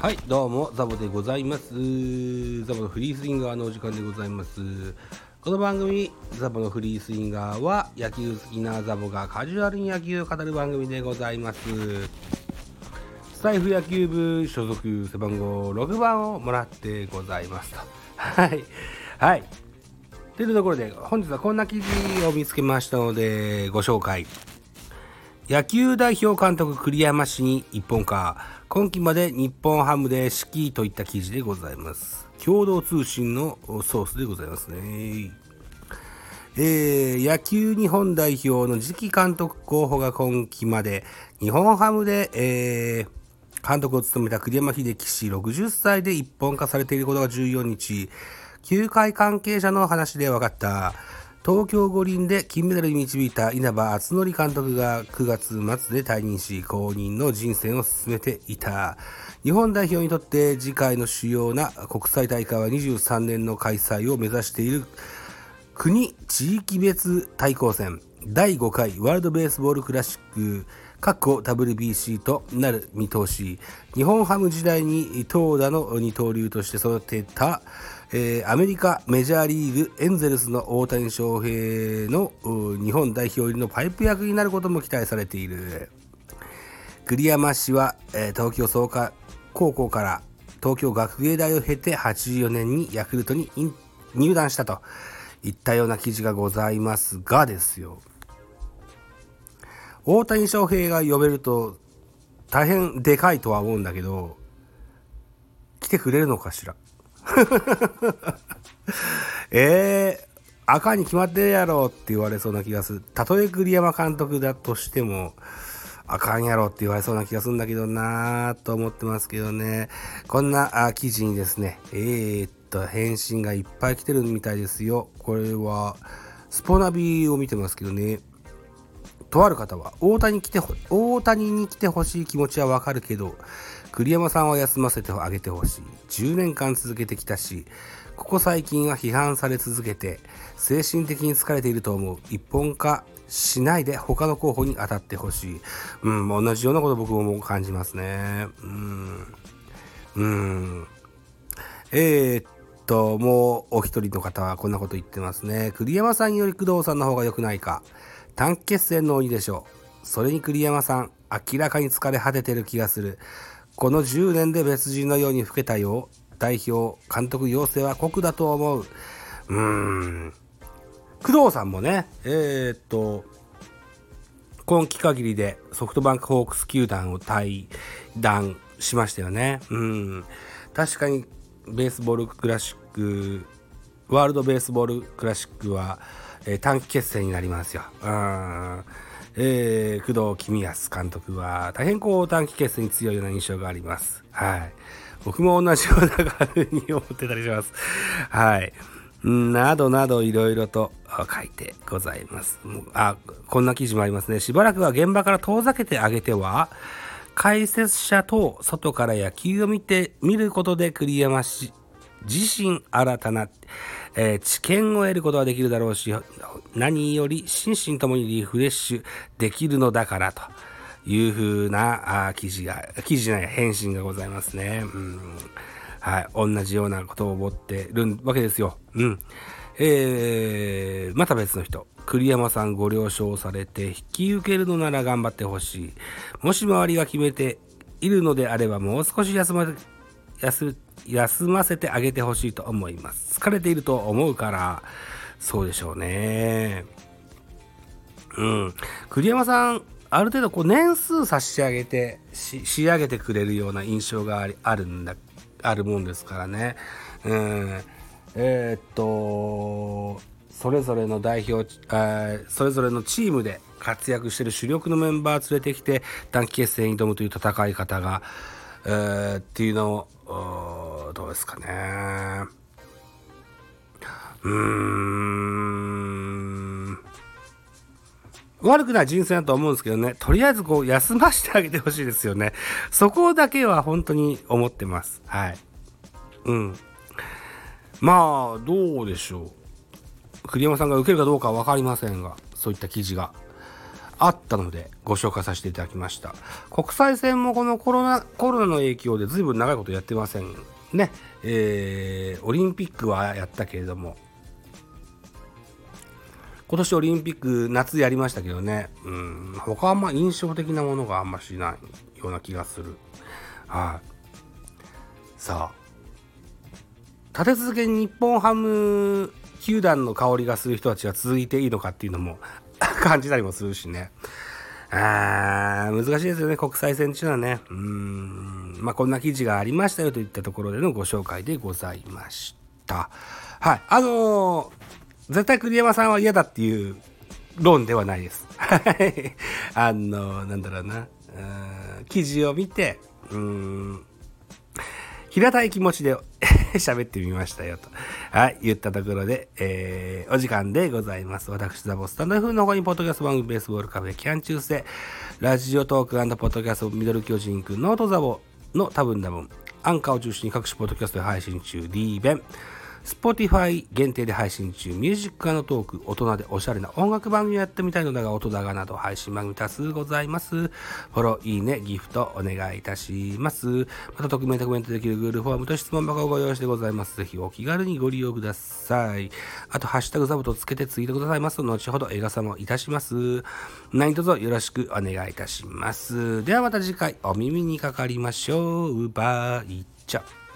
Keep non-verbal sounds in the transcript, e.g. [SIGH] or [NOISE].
はいどうもザボでございます。ザボのフリースインガーのお時間でございます。この番組ザボのフリースインガーは野球好きなザボがカジュアルに野球を語る番組でございます。スタイフ野球部所属背番号6番をもらってございますと。はいはい。というところで本日はこんな記事を見つけましたのでご紹介。野球代表監督栗山氏に一本化今季まで日本ハムで指揮といった記事でございます。共同通信のソースでございますね。えー、野球日本代表の次期監督候補が今季まで日本ハムで、えー、監督を務めた栗山英樹氏60歳で一本化されていることが14日、球界関係者の話で分かった。東京五輪で金メダルに導いた稲葉篤紀監督が9月末で退任し、後任の人選を進めていた。日本代表にとって次回の主要な国際大会は23年の開催を目指している。国地域別対抗戦。第5回ワールドベースボールクラシック。各個 WBC となる見通し。日本ハム時代に投打の二刀流として育てたえー、アメリカメジャーリーグエンゼルスの大谷翔平の日本代表入りのパイプ役になることも期待されている。栗山氏は、えー、東京創価高校から東京学芸大を経て84年にヤクルトに入団したといったような記事がございますがですよ。大谷翔平が呼べると大変でかいとは思うんだけど来てくれるのかしら？[LAUGHS] えー、赤に決まってるやろって言われそうな気がする。たとえ栗山監督だとしても、あかんやろって言われそうな気がするんだけどなぁと思ってますけどね。こんな記事にですね、えー、っと、返信がいっぱい来てるみたいですよ。これは、スポナビを見てますけどね。とある方は、大谷来て大谷に来てほしい気持ちはわかるけど、栗山さんは休ませてあげてほしい。10年間続けてきたし、ここ最近は批判され続けて、精神的に疲れていると思う。一本化しないで他の候補に当たってほしい。うん、同じようなこと僕も感じますね。うん。うん。えー、っと、もうお一人の方はこんなこと言ってますね。栗山さんより工藤さんの方が良くないか。短期決戦の鬼でしょう。それに栗山さん、明らかに疲れ果ててる気がする。この10年で別人のように老けたよ、代表、監督要請は酷だと思う。うーん。工藤さんもね、えー、っと、今季限りでソフトバンクホークス球団を退団しましたよね。うん。確かにベースボールクラシック、ワールドベースボールクラシックは、えー、短期決戦になりますよ。うん。えー、工藤公康監督は大変こう短期決戦に強いような印象があります。はい。僕も同じような感じに思ってたりします。はい。などなどいろいろと書いてございます。あ、こんな記事もありますね。しばらくは現場から遠ざけてあげては、解説者と外から野球を見て、見ることで栗山氏自身新たな、えー、知見を得ることができるだろうし、何より心身ともにリフレッシュできるのだからというふうなあ記事が、記事ない返信がございますね。うん、はい。同じようなことを思ってるわけですよ。うん。えー、また別の人。栗山さんご了承されて引き受けるのなら頑張ってほしい。もし周りが決めているのであればもう少し休ま休休ませてあげてほしいと思います。疲れていると思うから、そうでしょうね。うん。栗山さん、ある程度こう年数差し上げて仕上げてくれるような印象があるんだ、あるもんですからね。うん。えー、っと、それぞれの代表、それぞれのチームで活躍している主力のメンバー連れてきて短期決戦に挑むという戦い方が、えー、っていうのをどうですかねうーん悪くない人生だと思うんですけどね、とりあえずこう休ませてあげてほしいですよね。そこだけは本当に思ってます。はい。うん。まあ、どうでしょう。栗山さんが受けるかどうかは分かりませんが、そういった記事があったのでご紹介させていただきました。国際線もこのコロナコロナの影響で随分長いことやってませんね。えー、オリンピックはやったけれども。今年オリンピック夏やりましたけどね。うん。他はま印象的なものがあんましないような気がする。はい。さあ。立て続けに日本ハム球団の香りがする人たちが続いていいのかっていうのも感じたりもするしね。あー難しいですよね、国際線っていうのはね。うん。まあ、こんな記事がありましたよといったところでのご紹介でございました。はい。あのー、絶対栗山さんは嫌だっていう論ではないです。はい。あのー、なんだろうな。うん記事を見て、うん、平たい気持ちで [LAUGHS] 喋ってみましたよと。はい、言ったところで、えー、お時間でございます。私、ザボスタンド F の方に、ポッドキャスト番組、ベースボールカフェ、キャン中世、ラジオトークポッドキャスト、ミドル巨人くん、ノートザボの多分多分、アンカーを中心に各種ポッドキャストで配信中、D 弁、Spotify 限定で配信中、ミュージックのトーク、大人でおしゃれな音楽番組をやってみたいのだが、音高など配信番組多数ございます。フォロー、いいね、ギフトお願いいたします。また、匿名でコメントできる Google フォームと質問箱をご用意してございます。ぜひお気軽にご利用ください。あと、ハッシュタグザボとつけてツイートくださいますと、後ほど映画さもいたします。何卒よろしくお願いいたします。ではまた次回お耳にかかりましょう。バイチャ。